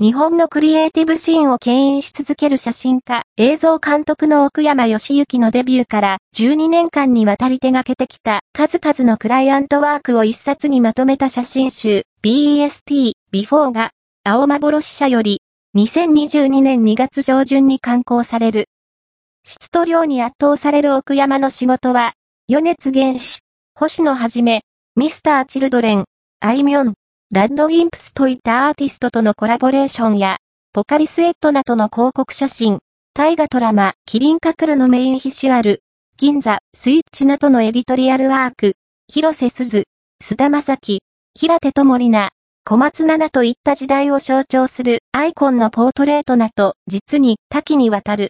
日本のクリエイティブシーンを牽引し続ける写真家、映像監督の奥山義行のデビューから12年間にわたり手掛けてきた数々のクライアントワークを一冊にまとめた写真集 BEST Before が青幻社より2022年2月上旬に刊行される。質と量に圧倒される奥山の仕事は、余熱原子、星野はじめ、ミスター・チルドレン、アイミョン、ラッドウィンプスといったアーティストとのコラボレーションや、ポカリスエットなどの広告写真、大河ドラマ、キリンカクルのメインヒシュアル、銀座、スイッチなどのエディトリアルワーク、広瀬すず、須田正樹、平手智里奈、小松菜奈といった時代を象徴するアイコンのポートレートなど、実に多岐にわたる。